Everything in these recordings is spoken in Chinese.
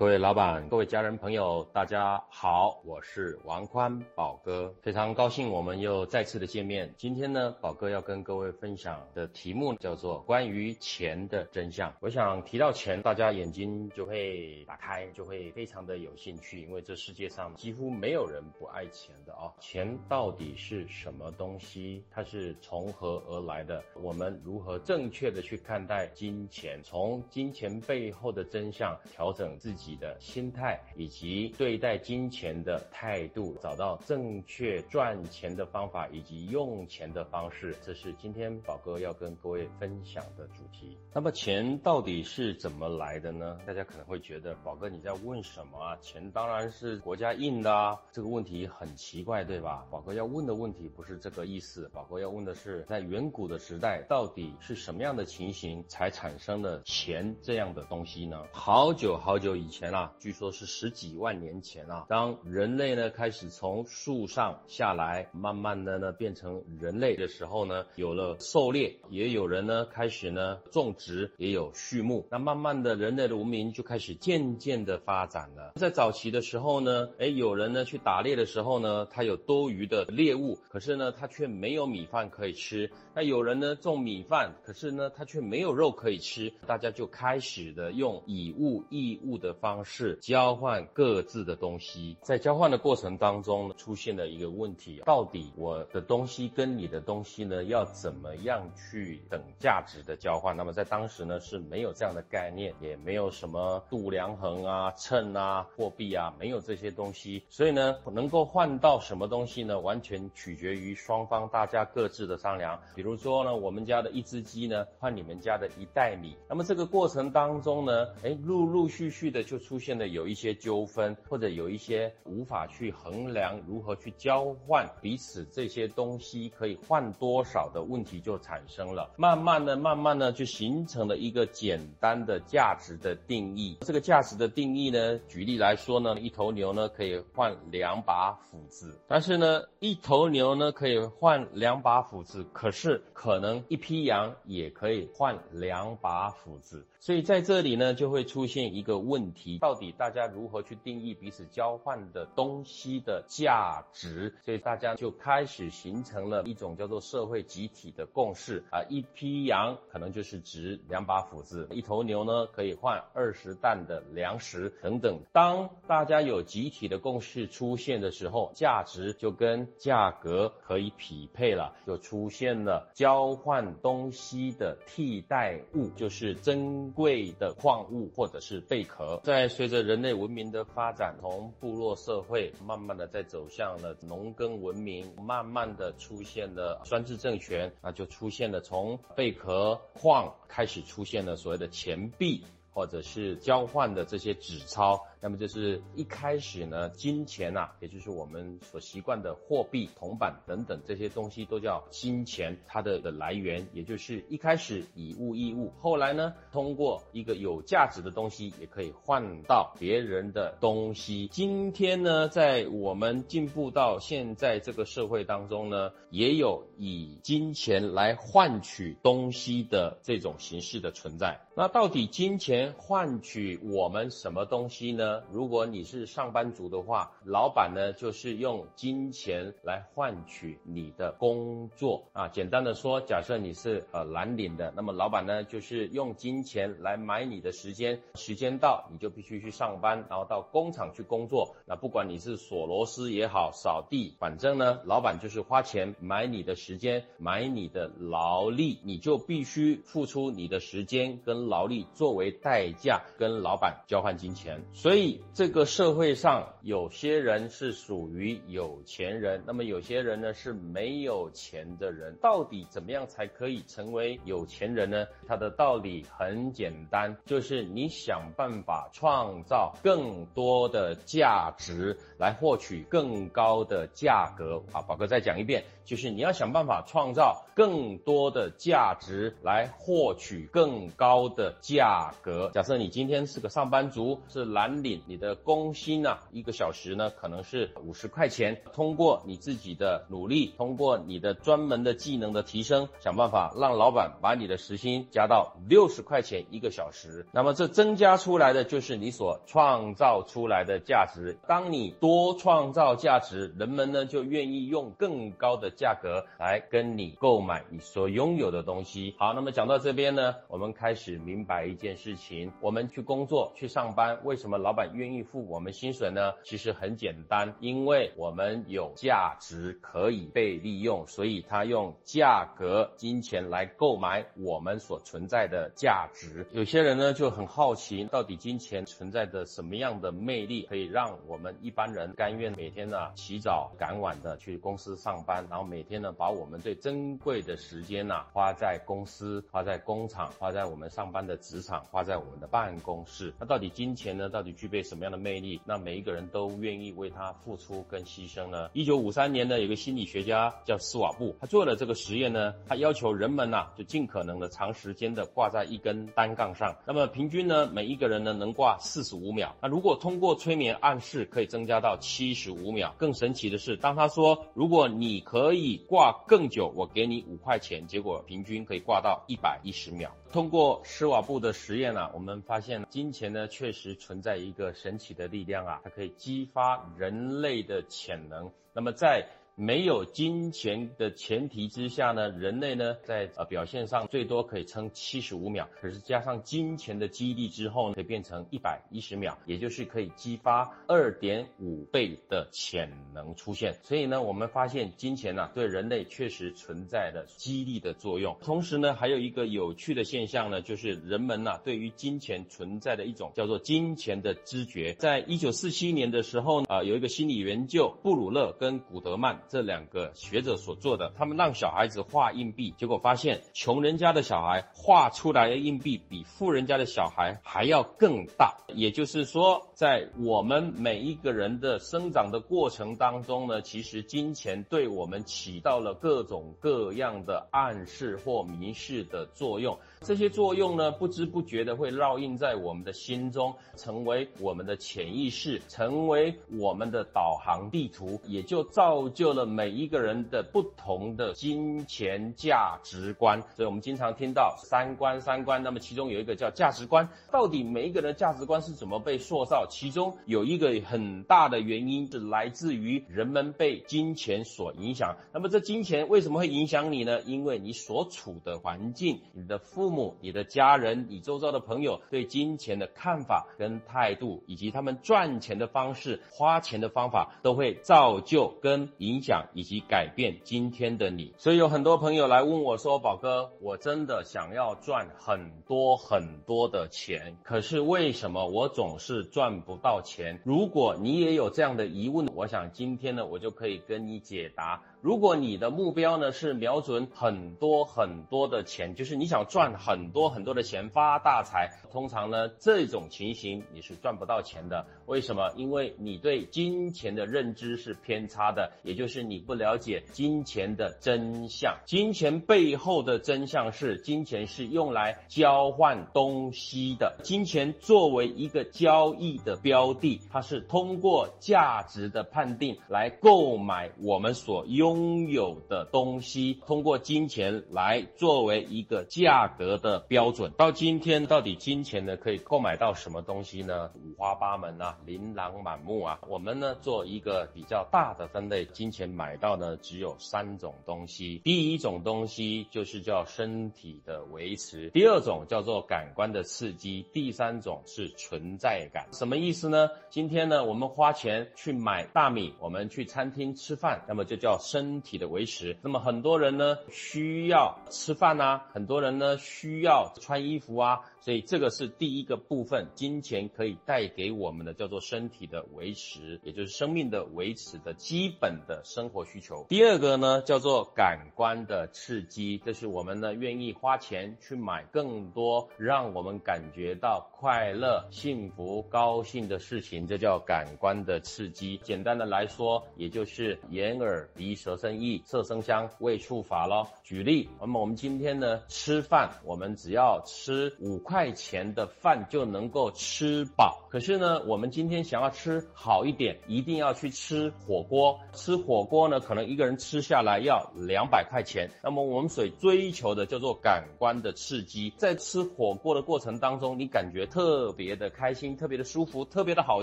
各位老板、各位家人朋友，大家好，我是王宽宝哥，非常高兴我们又再次的见面。今天呢，宝哥要跟各位分享的题目叫做关于钱的真相。我想提到钱，大家眼睛就会打开，就会非常的有兴趣，因为这世界上几乎没有人不爱钱的啊。钱到底是什么东西？它是从何而来的？我们如何正确的去看待金钱？从金钱背后的真相，调整自己的心态以及对待金钱的态度，找到正确赚钱的方法以及用钱的方式，这是今天宝哥要跟各位分享的主题。那么钱到底是怎么来的呢？大家可能会觉得宝哥你在问什么啊？钱当然是国家印的啊，这个问题很奇怪，对吧？宝哥要问的问题不是这个意思，宝哥要问的是，在远古的时代，到底是什么样的情形才产生了钱这样的东西呢？好久好久以前前啊，据说是十几万年前啊，当人类呢开始从树上下来，慢慢的呢变成人类的时候呢，有了狩猎，也有人呢开始呢种植，也有畜牧，那慢慢的人类的文明就开始渐渐的发展了。在早期的时候呢，哎，有人呢去打猎的时候呢，他有多余的猎物，可是呢他却没有米饭可以吃。那有人呢种米饭，可是呢他却没有肉可以吃，大家就开始的用以物易物的方方式交换各自的东西。在交换的过程当中，出现了一个问题：到底我的东西跟你的东西呢，要怎么样去等价值的交换？那么在当时呢是没有这样的概念，也没有什么度量衡啊、秤啊、货币啊，没有这些东西，所以呢能够换到什么东西呢，完全取决于双方大家各自的商量。比如说呢，我们家的一只鸡呢换你们家的一袋米，那么这个过程当中呢，哎，陆陆续续的就出现了有一些纠纷，或者有一些无法去衡量如何去交换彼此这些东西可以换多少的问题就产生了。慢慢的、慢慢的就形成了一个简单的价值的定义。这个价值的定义呢，举例来说呢，一头牛呢可以换两把斧子，但是呢，一头牛呢可以换两把斧子，可是。可能一批羊也可以换两把斧子，所以在这里呢就会出现一个问题：到底大家如何去定义彼此交换的东西的价值？所以大家就开始形成了一种叫做社会集体的共识啊，一批羊可能就是值两把斧子，一头牛呢可以换二十担的粮食等等。当大家有集体的共识出现的时候，价值就跟价格可以匹配了，就出现了。交换东西的替代物就是珍贵的矿物或者是贝壳。在随着人类文明的发展，从部落社会慢慢的在走向了农耕文明，慢慢的出现了专制政权，那就出现了从贝壳矿开始出现了所谓的钱币，或者是交换的这些纸钞。那么就是一开始呢，金钱呐，也就是我们所习惯的货币、铜板等等这些东西都叫金钱，它的的来源也就是一开始以物易物，后来呢，通过一个有价值的东西也可以换到别人的东西。今天呢，在我们进步到现在这个社会当中呢，也有以金钱来换取东西的这种形式的存在。那到底金钱换取我们什么东西呢？如果你是上班族的话，老板呢就是用金钱来换取你的工作啊。简单的说，假设你是呃蓝领的，那么老板呢就是用金钱来买你的时间，时间到你就必须去上班，然后到工厂去工作。那不管你是锁螺丝也好，扫地，反正呢，老板就是花钱买你的时间，买你的劳力，你就必须付出你的时间跟劳力作为代价，跟老板交换金钱。所以。以这个社会上有些人是属于有钱人，那么有些人呢是没有钱的人。到底怎么样才可以成为有钱人呢？它的道理很简单，就是你想办法创造更多的价值，来获取更高的价格。啊，宝哥再讲一遍，就是你要想办法创造更多的价值，来获取更高的价格。假设你今天是个上班族，是蓝领。你的工薪啊，一个小时呢可能是五十块钱。通过你自己的努力，通过你的专门的技能的提升，想办法让老板把你的时薪加到六十块钱一个小时。那么这增加出来的就是你所创造出来的价值。当你多创造价值，人们呢就愿意用更高的价格来跟你购买你所拥有的东西。好，那么讲到这边呢，我们开始明白一件事情：我们去工作、去上班，为什么老板愿意付我们薪水呢？其实很简单，因为我们有价值可以被利用，所以他用价格、金钱来购买我们所存在的价值。有些人呢就很好奇，到底金钱存在着什么样的魅力，可以让我们一般人甘愿每天呢起早赶晚的去公司上班，然后每天呢把我们最珍贵的时间呢花在公司、花在工厂、花在我们上班的职场、花在我们的办公室。那到底金钱呢，到底具备什么样的魅力？那每一个人都愿意为他付出跟牺牲呢？一九五三年呢，有个心理学家叫斯瓦布，他做了这个实验呢，他要求人们呐就尽可能的长时间的挂在一根单杠上，那么平均呢每一个人呢能挂四十五秒。那如果通过催眠暗示可以增加到七十五秒。更神奇的是，当他说如果你可以挂更久，我给你五块钱，结果平均可以挂到一百一十秒。通过施瓦布的实验呢，我们发现金钱呢确实存在一个神奇的力量啊，它可以激发人类的潜能。那么在没有金钱的前提之下呢，人类呢在呃表现上最多可以撑七十五秒，可是加上金钱的激励之后呢，可以变成一百一十秒，也就是可以激发二点五倍的潜能出现。所以呢，我们发现金钱呢对人类确实存在的激励的作用。同时呢，还有一个有趣的现象呢，就是人们呢对于金钱存在的一种叫做金钱的知觉。在一九四七年的时候呢啊，有一个心理研究，布鲁勒跟古德曼。这两个学者所做的，他们让小孩子画硬币，结果发现穷人家的小孩画出来的硬币比富人家的小孩还要更大。也就是说，在我们每一个人的生长的过程当中呢，其实金钱对我们起到了各种各样的暗示或明示的作用。这些作用呢，不知不觉的会烙印在我们的心中，成为我们的潜意识，成为我们的导航地图，也就造就了每一个人的不同的金钱价值观。所以我们经常听到三观，三观，那么其中有一个叫价值观。到底每一个人的价值观是怎么被塑造？其中有一个很大的原因是来自于人们被金钱所影响。那么这金钱为什么会影响你呢？因为你所处的环境，你的父。父母、你的家人、你周遭的朋友对金钱的看法跟态度，以及他们赚钱的方式、花钱的方法，都会造就跟影响以及改变今天的你。所以有很多朋友来问我说：“宝哥，我真的想要赚很多很多的钱，可是为什么我总是赚不到钱？”如果你也有这样的疑问，我想今天呢，我就可以跟你解答。如果你的目标呢是瞄准很多很多的钱，就是你想赚很多很多的钱发大财，通常呢这种情形你是赚不到钱的。为什么？因为你对金钱的认知是偏差的，也就是你不了解金钱的真相。金钱背后的真相是，金钱是用来交换东西的。金钱作为一个交易的标的，它是通过价值的判定来购买我们所拥。拥有的东西，通过金钱来作为一个价格的标准。到今天，到底金钱呢可以购买到什么东西呢？五花八门啊，琳琅满目啊。我们呢做一个比较大的分类，金钱买到呢只有三种东西。第一种东西就是叫身体的维持，第二种叫做感官的刺激，第三种是存在感。什么意思呢？今天呢我们花钱去买大米，我们去餐厅吃饭，那么就叫身。身体的维持，那么很多人呢需要吃饭啊，很多人呢需要穿衣服啊。所以这个是第一个部分，金钱可以带给我们的叫做身体的维持，也就是生命的维持的基本的生活需求。第二个呢叫做感官的刺激，这是我们呢愿意花钱去买更多让我们感觉到快乐、幸福、高兴的事情，这叫感官的刺激。简单的来说，也就是眼耳鼻舌身意、色声香味触法咯。举例，那么我们今天呢吃饭，我们只要吃五。块钱的饭就能够吃饱。可是呢，我们今天想要吃好一点，一定要去吃火锅。吃火锅呢，可能一个人吃下来要两百块钱。那么我们所追求的叫做感官的刺激，在吃火锅的过程当中，你感觉特别的开心，特别的舒服，特别的好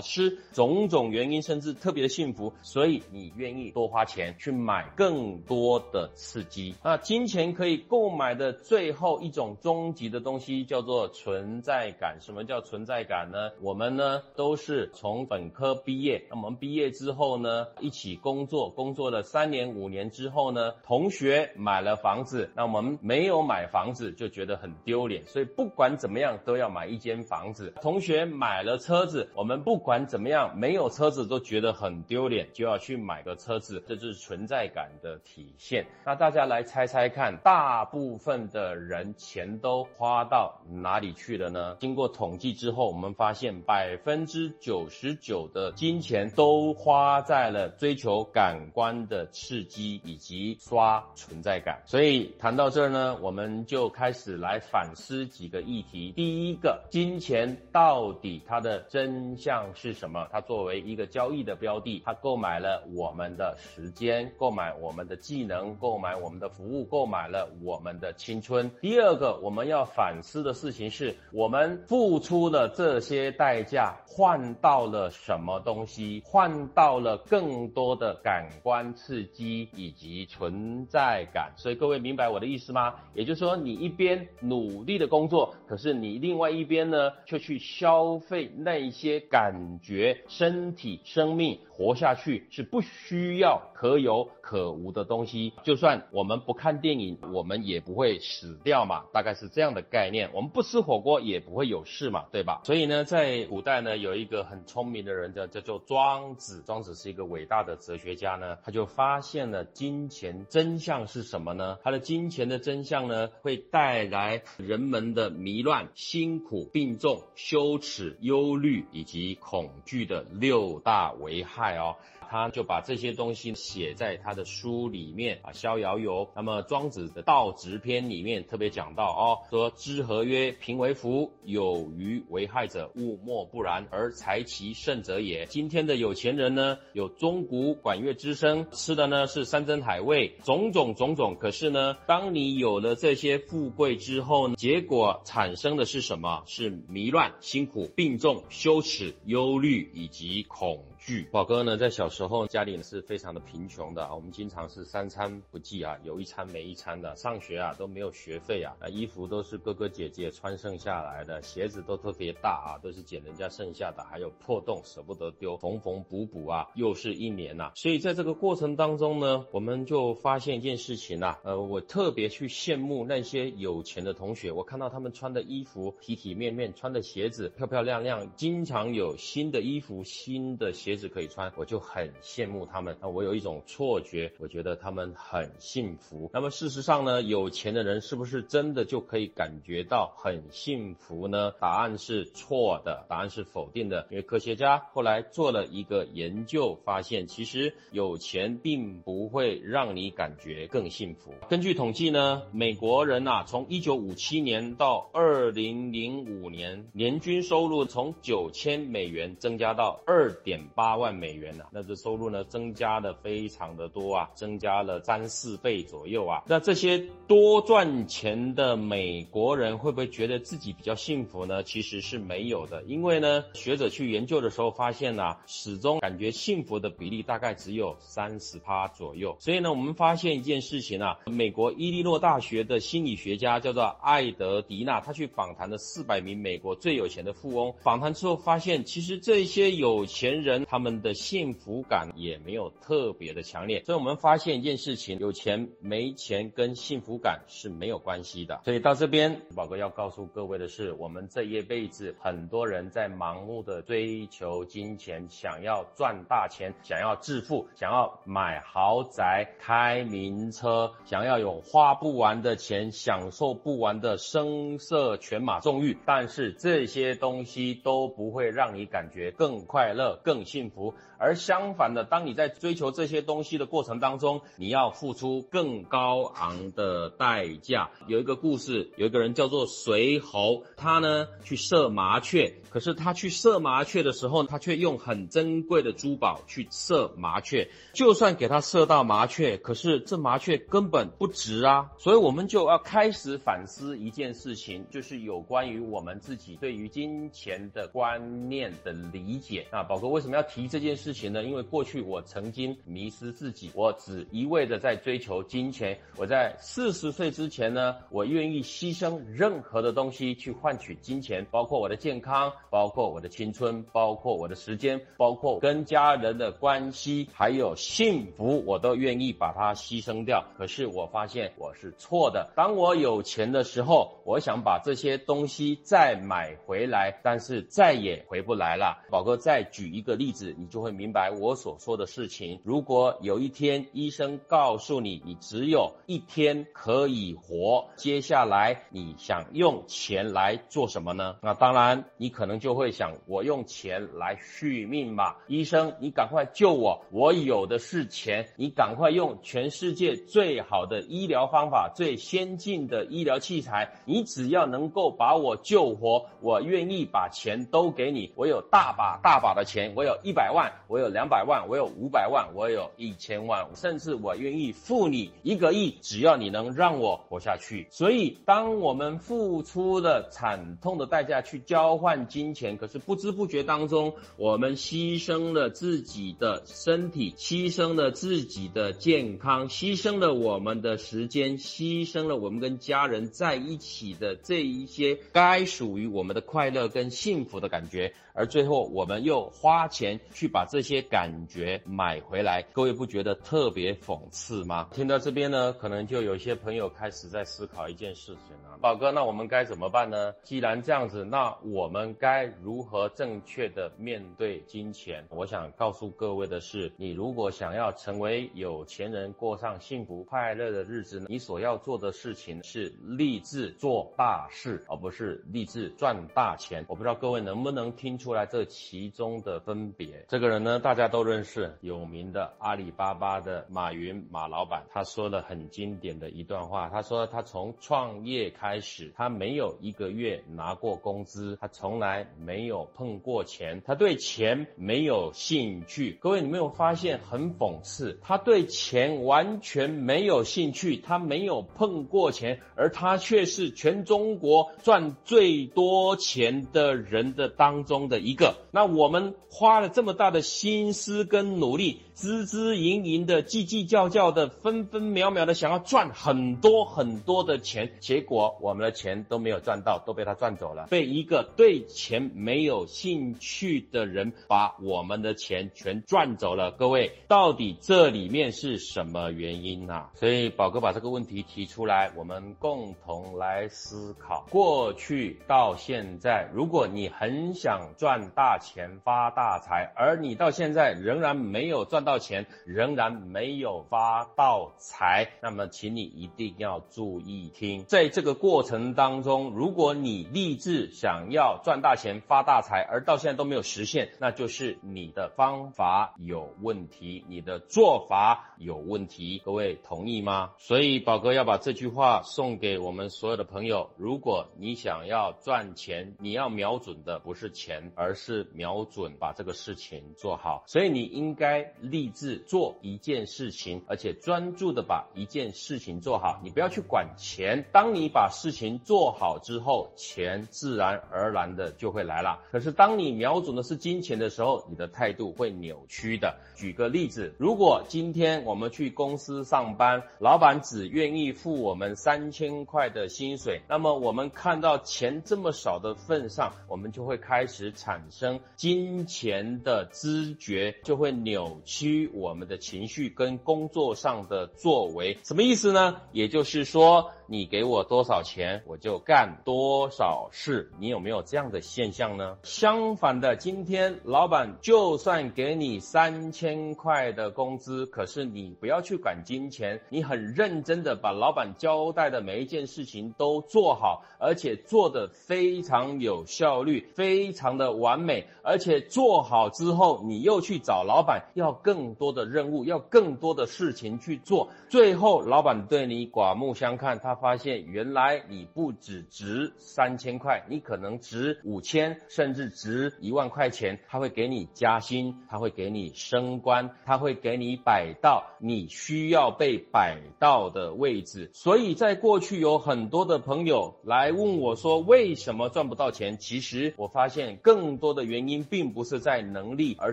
吃，种种原因甚至特别的幸福，所以你愿意多花钱去买更多的刺激。那今金钱可以购买的最后一种终极的东西叫做存在感。什么叫存在感呢？我们呢都是从本科毕业，那我们毕业之后呢一起工作，工作了三年五年之后呢，同学买了房子，那我们没有买房子就觉得很丢脸，所以不管怎么样都要买一间房子。同学买了车子，我们不管怎么样没有车子都觉得很丢脸，就要去买个车子，这就是存在感的体现。那大家来猜猜看，大部分的人钱都花到哪里去了呢？经过统计之后，我们发现百分之九十九的金钱都花在了追求感官的刺激以及刷存在感。所以谈到这儿呢，我们就开始来反思几个议题。第一个，金钱到底它的真相是什么？它作为一个交易的标的，它购买了我们的时间，购买我们的技能，购买我们的服务，购购买了我们的青春。第二个，我们要反思的事情是我们付出了这些代价，换到了什么东西？换到了更多的感官刺激以及存在感。所以各位明白我的意思吗？也就是说，你一边努力的工作，可是你另外一边呢，却去消费那些感觉、身体、生命活下去是不需要可有可无的东西。就算我们不看电影，我们也不会死掉嘛，大概是这样的概念。我们不吃火锅也不会有事嘛，对吧？所以呢，在古代呢，有一个很聪明的人叫叫做庄子。庄子是一个伟大的哲学家呢，他就发现了金钱真相是什么呢？他的金钱的真相呢，会带来人们的迷乱、辛苦、病重、羞耻、忧虑以及恐惧的六大危害哦。他就把这些东西写在他的书里面啊，《逍遥游》。那么庄子的《道直篇》里面特别讲到哦，说知和曰：“贫为福，有余为害者，物莫不然，而财其胜者也。”今天的有钱人呢，有钟鼓管乐之声，吃的呢是山珍海味，种种种种。可是呢，当你有了这些富贵之后呢，结果产生的是什么？是迷乱、辛苦、病重、羞耻、忧虑以及恐。宝哥呢，在小时候家里是非常的贫穷的啊，我们经常是三餐不继啊，有一餐没一餐的，上学啊都没有学费啊，啊衣服都是哥哥姐姐穿剩下来的，鞋子都特别大啊，都是捡人家剩下的，还有破洞舍不得丢，缝缝补补啊，又是一年呐。所以在这个过程当中呢，我们就发现一件事情呐，呃，我特别去羡慕那些有钱的同学，我看到他们穿的衣服体体面面，穿的鞋子漂漂亮亮，经常有新的衣服、新的鞋。子可以穿，我就很羡慕他们。那我有一种错觉，我觉得他们很幸福。那么事实上呢，有钱的人是不是真的就可以感觉到很幸福呢？答案是错的，答案是否定的。因为科学家后来做了一个研究，发现其实有钱并不会让你感觉更幸福。根据统计呢，美国人呐，从一九五七年到二零零五年，年均收入从九千美元增加到二点八。八万美元呢，那这收入呢增加的非常的多啊，增加了三四倍左右啊。那这些多赚钱的美国人会不会觉得自己比较幸福呢？其实是没有的，因为呢，学者去研究的时候发现呢，始终感觉幸福的比例大概只有三十趴左右。所以呢，我们发现一件事情啊，美国伊利诺大学的心理学家叫做艾德迪娜，他去访谈了四百名美国最有钱的富翁，访谈之后发现，其实这些有钱人他。他们的幸福感也没有特别的强烈，所以我们发现一件事情：有钱没钱跟幸福感是没有关系的。所以到这边，宝哥要告诉各位的是，我们这一辈子很多人在盲目的追求金钱，想要赚大钱，想要致富，想要买豪宅、开名车，想要有花不完的钱，享受不完的声色犬马纵欲，但是这些东西都不会让你感觉更快乐、更幸。幸福，而相反的，当你在追求这些东西的过程当中，你要付出更高昂的代价。有一个故事，有一个人叫做随侯，他呢去射麻雀，可是他去射麻雀的时候，他却用很珍贵的珠宝去射麻雀。就算给他射到麻雀，可是这麻雀根本不值啊。所以我们就要开始反思一件事情，就是有关于我们自己对于金钱的观念的理解。那宝哥为什么要提这件事情呢？因为过去我曾经迷失自己，我只一味的在追求金钱。我在四十岁之前呢，我愿意牺牲任何的东西去换取金钱，包括我的健康，包括我的青春，包括我的时间，包括跟家人的关系，还有幸福，我都愿意把它牺牲掉。可是我发现我是错的。当我有钱的时候，我想把这些东西再买回来，但是再也回不来了。宝哥再举一个例子你就会明白我所说的事情。如果有一天医生告诉你，你只有一天可以活，接下来你想用钱来做什么呢？那当然，你可能就会想，我用钱来续命吧。医生，你赶快救我，我有的是钱，你赶快用全世界最好的医疗方法、最先进的医疗器材，你只要能够把我救活，我愿意把钱都给你。我有大把大把的钱，我有一百万，我有两百万，我有五百万，我有一千万，甚至我愿意付你一个亿，只要你能让我活下去。所以，当我们付出了惨痛的代价去交换金钱，可是不知不觉当中，我们牺牲了自己的身体，牺牲了自己的健康，牺牲了我们的时间，牺牲了我们跟家人在一起的这一些该属于我们的快乐跟幸福的感觉。而最后，我们又花钱去把这些感觉买回来，各位不觉得特别讽刺吗？听到这边呢，可能就有些朋友开始在思考一件事情了，宝哥，那我们该怎么办呢？既然这样子，那我们该如何正确的面对金钱？我想告诉各位的是，你如果想要成为有钱人，过上幸福快乐的日子，你所要做的事情是立志做大事，而不是立志赚大钱。我不知道各位能不能听。出来这其中的分别，这个人呢，大家都认识，有名的阿里巴巴的马云马老板，他说了很经典的一段话，他说他从创业开始，他没有一个月拿过工资，他从来没有碰过钱，他对钱没有兴趣。各位，你没有发现很讽刺？他对钱完全没有兴趣，他没有碰过钱，而他却是全中国赚最多钱的人的当中的。一个，那我们花了这么大的心思跟努力。孜孜营营的，叽叽叫叫的，分分秒秒的想要赚很多很多的钱，结果我们的钱都没有赚到，都被他赚走了，被一个对钱没有兴趣的人把我们的钱全赚走了。各位，到底这里面是什么原因呢？所以宝哥把这个问题提出来，我们共同来思考。过去到现在，如果你很想赚大钱发大财，而你到现在仍然没有赚。到到钱仍然没有发到财，那么请你一定要注意听，在这个过程当中，如果你立志想要赚大钱发大财，而到现在都没有实现，那就是你的方法有问题，你的做法有问题。各位同意吗？所以宝哥要把这句话送给我们所有的朋友：如果你想要赚钱，你要瞄准的不是钱，而是瞄准把这个事情做好。所以你应该立。立志做一件事情，而且专注的把一件事情做好。你不要去管钱，当你把事情做好之后，钱自然而然的就会来了。可是当你瞄准的是金钱的时候，你的态度会扭曲的。举个例子，如果今天我们去公司上班，老板只愿意付我们三千块的薪水，那么我们看到钱这么少的份上，我们就会开始产生金钱的知觉，就会扭曲。我们的情绪跟工作上的作为，什么意思呢？也就是说。你给我多少钱，我就干多少事。你有没有这样的现象呢？相反的，今天老板就算给你三千块的工资，可是你不要去管金钱，你很认真的把老板交代的每一件事情都做好，而且做的非常有效率，非常的完美，而且做好之后，你又去找老板要更多的任务，要更多的事情去做，最后老板对你刮目相看，他发现原来你不只值三千块，你可能值五千，甚至值一万块钱，他会给你加薪，他会给你升官，他会给你摆到你需要被摆到的位置。所以在过去有很多的朋友来问我说，为什么赚不到钱？其实我发现更多的原因并不是在能力，而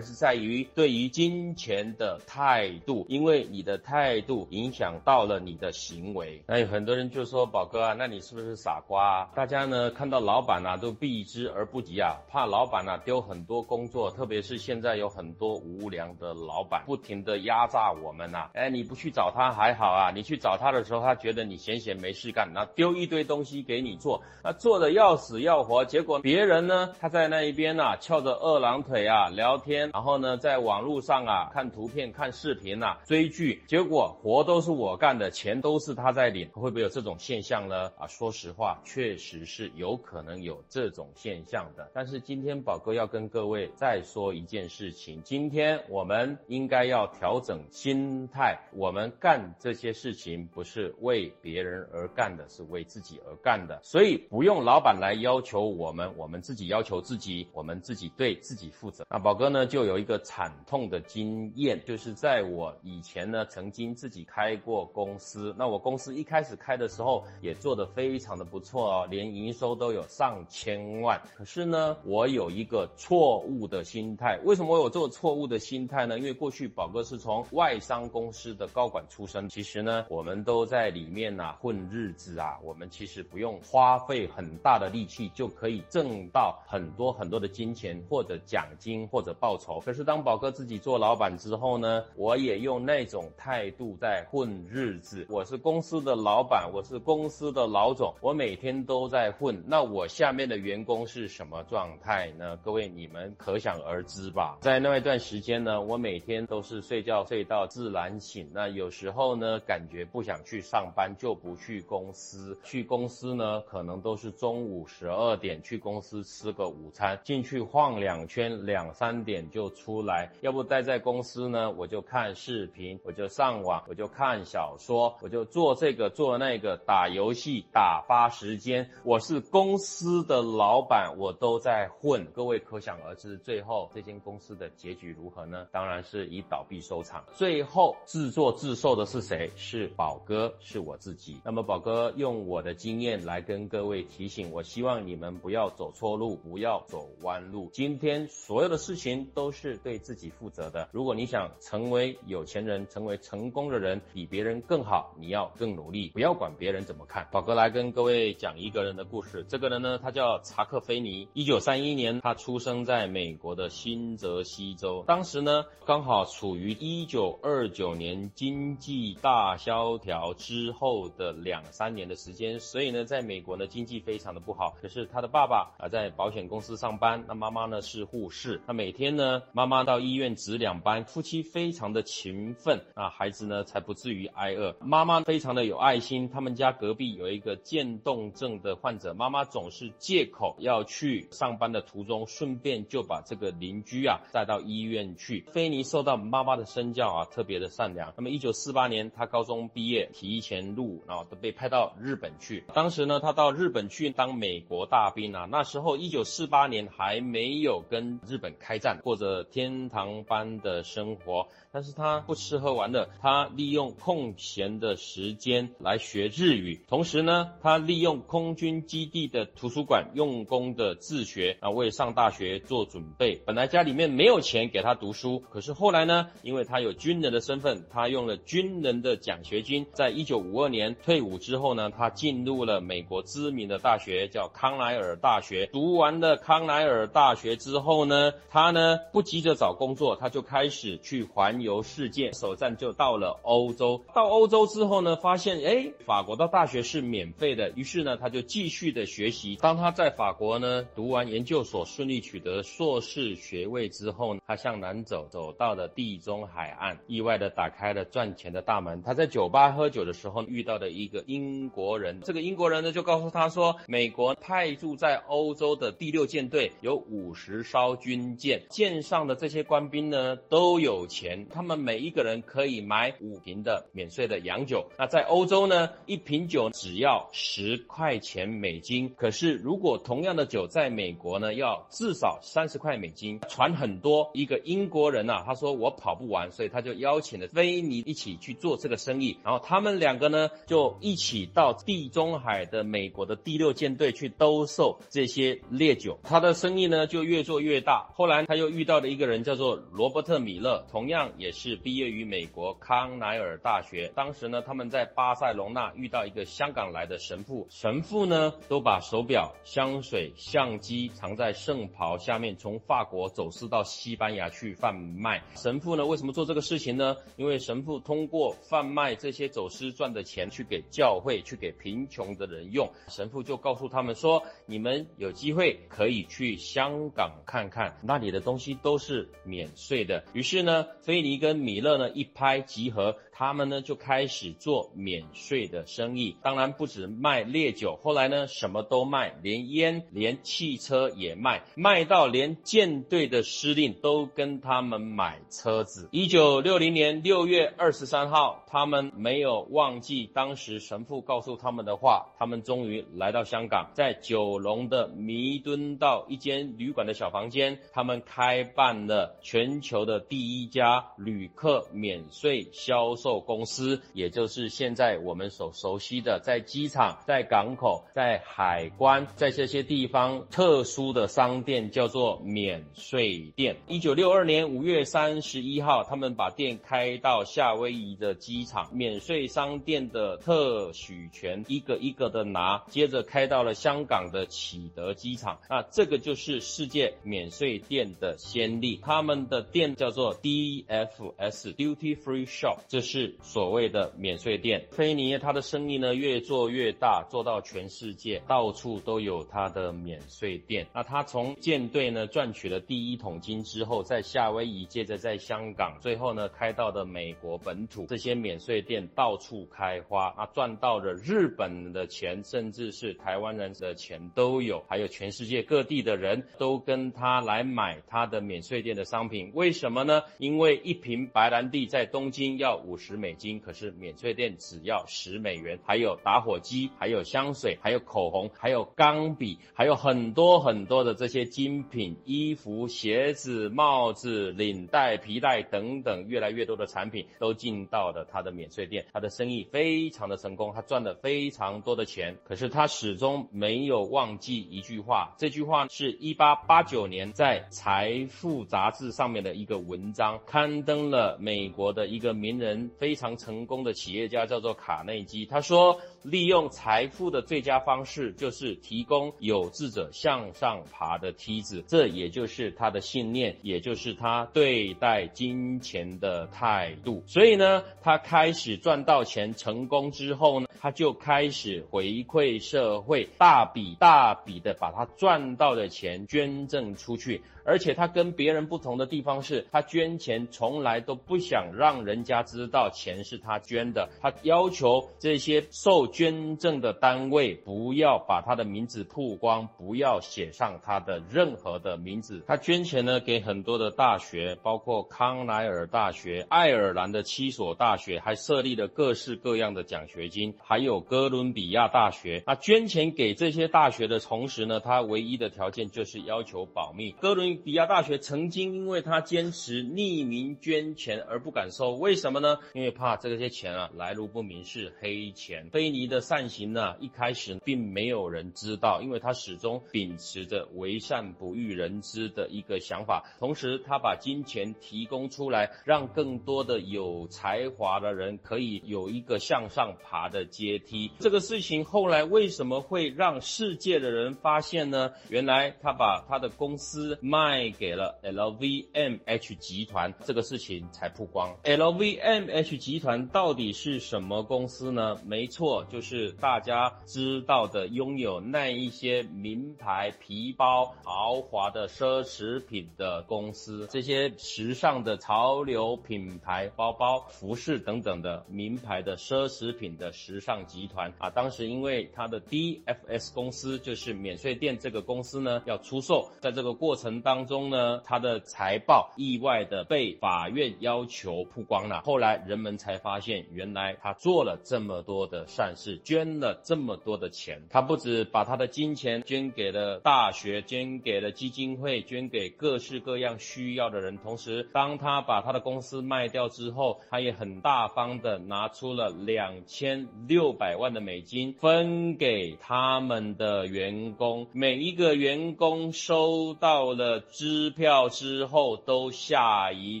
是在于对于金钱的态度，因为你的态度影响到了你的行为。那有很多人就说，宝哥啊，那你是不是傻瓜？啊？大家呢看到老板啊都避之而不及啊，怕老板啊丢很多工作，特别是现在有很多无良的老板不停的压榨我们呐。哎，你不去找他还好啊，你去找他的时候，他觉得你闲闲没事干，那丢一堆东西给你做，那做的要死要活，结果别人呢他在那一边呐翘着二郎腿啊聊天，然后呢在网络上啊看图片看视频呐追剧，结果活都是我干的，钱都是他在领，会不会有这种现象呢？啊，说实话，确实是有可能有这种现象的。但是今天宝哥要跟各位再说一件事情，今天我们应该要调整心态，我们干这些事情不是为别人而干的，是为自己而干的，所以不用老板来要求我们，我们自己要求自己，我们自己对自己负责。那宝哥呢，就有一个惨痛的经验，就是在我以前呢，曾经自己开过公司，那我公司一开始开的时候也做得非常的不错哦，连营收都有上千万。可是呢，我有一个错误的心态，为什么我有这个错误的心态呢？因为过去宝哥是从外商公司的高管出身，其实呢，我们都在里面呐混日子啊，我们其实不用花费很大的力气就可以挣到很多很多的金钱或者奖金或者报酬。可是当宝哥自己做老板之后呢，我也用那种态度在混日子。我是公司的老板，我是公司的老总，我每天都在混。那我下面的员工是什么状态呢？各位你们可想而知吧。在那一段时间呢，我每天都是睡觉睡到自然醒。那有时候呢，感觉不想去上班，就不去公司。去公司呢，可能都是中午十二点去公司吃个午餐，进去晃两圈，两三点就出来。要不待在公司呢，我就看视频，我就上网，我就看小说，我就做这个做那个，打游戏打发时间。我是公司的老板，我都在混。各位可想而知，最后这间公司的结局如何呢？当然是以倒闭收场。最后自作自受的是谁？是宝哥，是我自己。那么宝哥用我的经验来跟各位提醒，我希望你们不要走错路，不要走弯路。今天所有的事情都是对自己负责的。如果你想成为有钱人，成为成功的人，比别人更好，你要更努力，不要管别人怎么看。宝哥来跟各位讲一个人的故事。这个人呢，他叫查克·菲尼。一九三一年，他出生在美国的新泽西州。当时呢，刚好处于一九二九年经济大萧条之后的两三年的时间，所以呢，在美国呢，经济非常的不好。可是他的爸爸啊，在保险公司上班，那妈妈呢是护士。那每天呢，妈妈到医院值两班，夫妻非常的勤奋，啊孩子呢才不至于挨饿。妈妈非常的有爱心，他们他们家隔壁有一个渐冻症的患者，妈妈总是借口要去上班的途中，顺便就把这个邻居啊带到医院去。菲尼受到妈妈的身教啊，特别的善良。那么一九四八年，他高中毕业，提前入，然后都被派到日本去。当时呢，他到日本去当美国大兵啊。那时候一九四八年还没有跟日本开战，过着天堂般的生活。但是他不吃喝玩乐，他利用空闲的时间来学日语，同时呢，他利用空军基地的图书馆用功的自学啊，为上大学做准备。本来家里面没有钱给他读书，可是后来呢，因为他有军人的身份，他用了军人的奖学金，在一九五二年退伍之后呢，他进入了美国知名的大学，叫康奈尔大学。读完了康奈尔大学之后呢，他呢不急着找工作，他就开始去环。游世界，首站就到了欧洲。到欧洲之后呢，发现哎，法国的大学是免费的，于是呢，他就继续的学习。当他在法国呢读完研究所，顺利取得硕士学位之后，他向南走，走到了地中海岸，意外的打开了赚钱的大门。他在酒吧喝酒的时候遇到的一个英国人，这个英国人呢就告诉他说，美国派驻在欧洲的第六舰队有五十艘军舰，舰上的这些官兵呢都有钱，他们每一个人可以买五瓶的免税的洋酒。那在欧洲呢，一一瓶酒只要十块钱美金，可是如果同样的酒在美国呢，要至少三十块美金。船很多，一个英国人呐，他说我跑不完，所以他就邀请了菲尼一起去做这个生意。然后他们两个呢，就一起到地中海的美国的第六舰队去兜售这些烈酒。他的生意呢就越做越大。后来他又遇到了一个人，叫做罗伯特米勒，同样也是毕业于美国康奈尔大学。当时呢，他们在巴塞隆纳遇遇到一个香港来的神父，神父呢都把手表、香水、相机藏在圣袍下面，从法国走私到西班牙去贩卖。神父呢为什么做这个事情呢？因为神父通过贩卖这些走私赚的钱去给教会、去给贫穷的人用。神父就告诉他们说：“你们有机会可以去香港看看，那里的东西都是免税的。”于是呢，菲尼跟米勒呢一拍即合。他们呢就开始做免税的生意，当然不止卖烈酒，后来呢什么都卖，连烟、连汽车也卖，卖到连舰队的司令都跟他们买车子。一九六零年六月二十三号，他们没有忘记当时神父告诉他们的话，他们终于来到香港，在九龙的弥敦道一间旅馆的小房间，他们开办了全球的第一家旅客免税销售。公司，也就是现在我们所熟悉的，在机场、在港口、在海关，在这些地方特殊的商店叫做免税店。一九六二年五月三十一号，他们把店开到夏威夷的机场，免税商店的特许权一个一个的拿，接着开到了香港的启德机场。那这个就是世界免税店的先例，他们的店叫做 DFS Duty Free Shop，这是。是所谓的免税店，菲尼他的生意呢越做越大，做到全世界到处都有他的免税店。那他从舰队呢赚取了第一桶金之后，在夏威夷，接着在香港，最后呢开到的美国本土，这些免税店到处开花，啊赚到了日本的钱，甚至是台湾人的钱都有，还有全世界各地的人都跟他来买他的免税店的商品。为什么呢？因为一瓶白兰地在东京要五十。十美金，可是免税店只要十美元。还有打火机，还有香水，还有口红，还有钢笔，还有很多很多的这些精品衣服、鞋子、帽子、领带、皮带等等，越来越多的产品都进到了他的免税店。他的生意非常的成功，他赚了非常多的钱。可是他始终没有忘记一句话，这句话是一八八九年在《财富》杂志上面的一个文章，刊登了美国的一个名人。非常成功的企业家叫做卡内基，他说，利用财富的最佳方式就是提供有志者向上爬的梯子，这也就是他的信念，也就是他对待金钱的态度。所以呢，他开始赚到钱成功之后呢，他就开始回馈社会，大笔大笔的把他赚到的钱捐赠出去。而且他跟别人不同的地方是，他捐钱从来都不想让人家知道钱是他捐的。他要求这些受捐赠的单位不要把他的名字曝光，不要写上他的任何的名字。他捐钱呢给很多的大学，包括康奈尔大学、爱尔兰的七所大学，还设立了各式各样的奖学金，还有哥伦比亚大学。那捐钱给这些大学的同时呢，他唯一的条件就是要求保密。哥伦比亚大学曾经因为他坚持匿名捐钱而不敢收，为什么呢？因为怕这些钱啊来路不明是黑钱。菲尼的善行呢，一开始并没有人知道，因为他始终秉持着为善不欲人知的一个想法。同时，他把金钱提供出来，让更多的有才华的人可以有一个向上爬的阶梯。这个事情后来为什么会让世界的人发现呢？原来他把他的公司卖。给了 LVMH 集团，这个事情才曝光。LVMH 集团到底是什么公司呢？没错，就是大家知道的拥有那一些名牌皮包、豪华的奢侈品的公司，这些时尚的潮流品牌包包、服饰等等的名牌的奢侈品的时尚集团啊。当时因为它的 DFS 公司就是免税店这个公司呢要出售，在这个过程当中呢，它的财报意外的被法院要求曝光了。后来人们才发现，原来他做了这么多的善是，捐了这么多的钱。他不止把他的金钱捐给了大学，捐给了基金会，捐给各式各样需要的人。同时，当他把他的公司卖掉之后，他也很大方的拿出了两千六百万的美金分给他们的员工。每一个员工收到了支票之后都吓一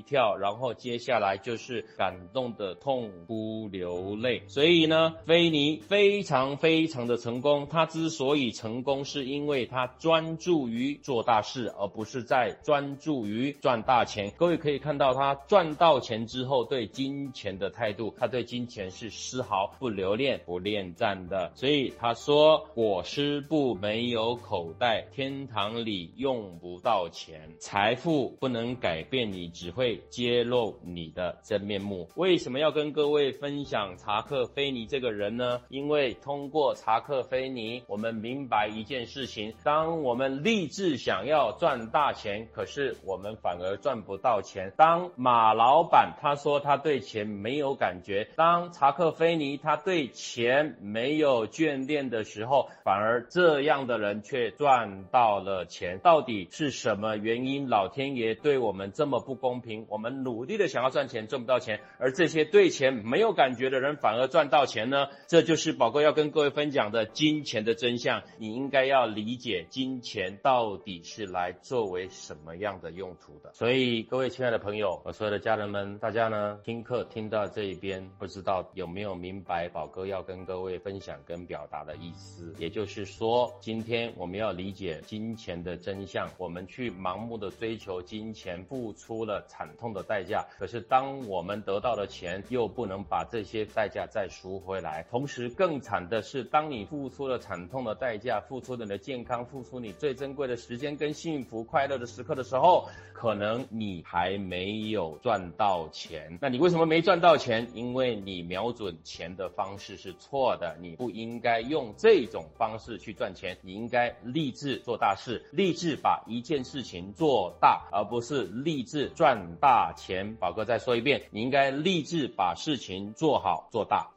跳，然后接下来就是感动的痛哭流泪。所以呢，菲尼非常非常的成功。他之所以成功，是因为他专注于做大事，而不是在专注于赚大钱。各位可以看到，他赚到钱之后对金钱的态度，他对金钱是丝毫不留恋、不恋战的。所以他说：“裹尸布没有口袋，天堂里用不到钱。财富不能改变你，只会揭露你的真面目。”为什么要跟各位分享查克菲尼这个人呢？因为通过查克菲尼，我们明白一件事情：当我们立志想要赚大钱，可是我们反而赚不到钱。当马老板他说他对钱没有感觉，当查克菲尼他对钱没有眷恋的时候，反而这样的人却赚到了钱。到底是什么原因？老天爷对我们这么不公平？我们努力的想要赚钱，赚不到钱，而这些对钱没有感觉的人反而赚到钱呢？这就是宝哥要跟各位分享的金钱的真相。你应该要理解金钱到底是来作为什么样的用途的。所以，各位亲爱的朋友，我所有的家人们，大家呢听课听到这一边，不知道有没有明白宝哥要跟各位分享跟表达的意思？也就是说，今天我们要理解金钱的真相。我们去盲目的追求金钱，付出了惨痛的代价。可是，当我们得到了钱，又不能把这些代价再赎回来。同时，实更惨的是，当你付出了惨痛的代价，付出了你的健康，付出你最珍贵的时间跟幸福快乐的时刻的时候，可能你还没有赚到钱。那你为什么没赚到钱？因为你瞄准钱的方式是错的。你不应该用这种方式去赚钱，你应该立志做大事，立志把一件事情做大，而不是立志赚大钱。宝哥再说一遍，你应该立志把事情做好做大。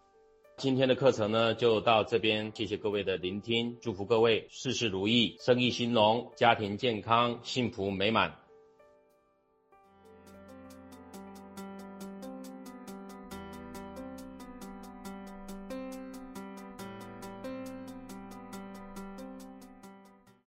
今天的课程呢，就到这边，谢谢各位的聆听，祝福各位事事如意，生意兴隆，家庭健康，幸福美满。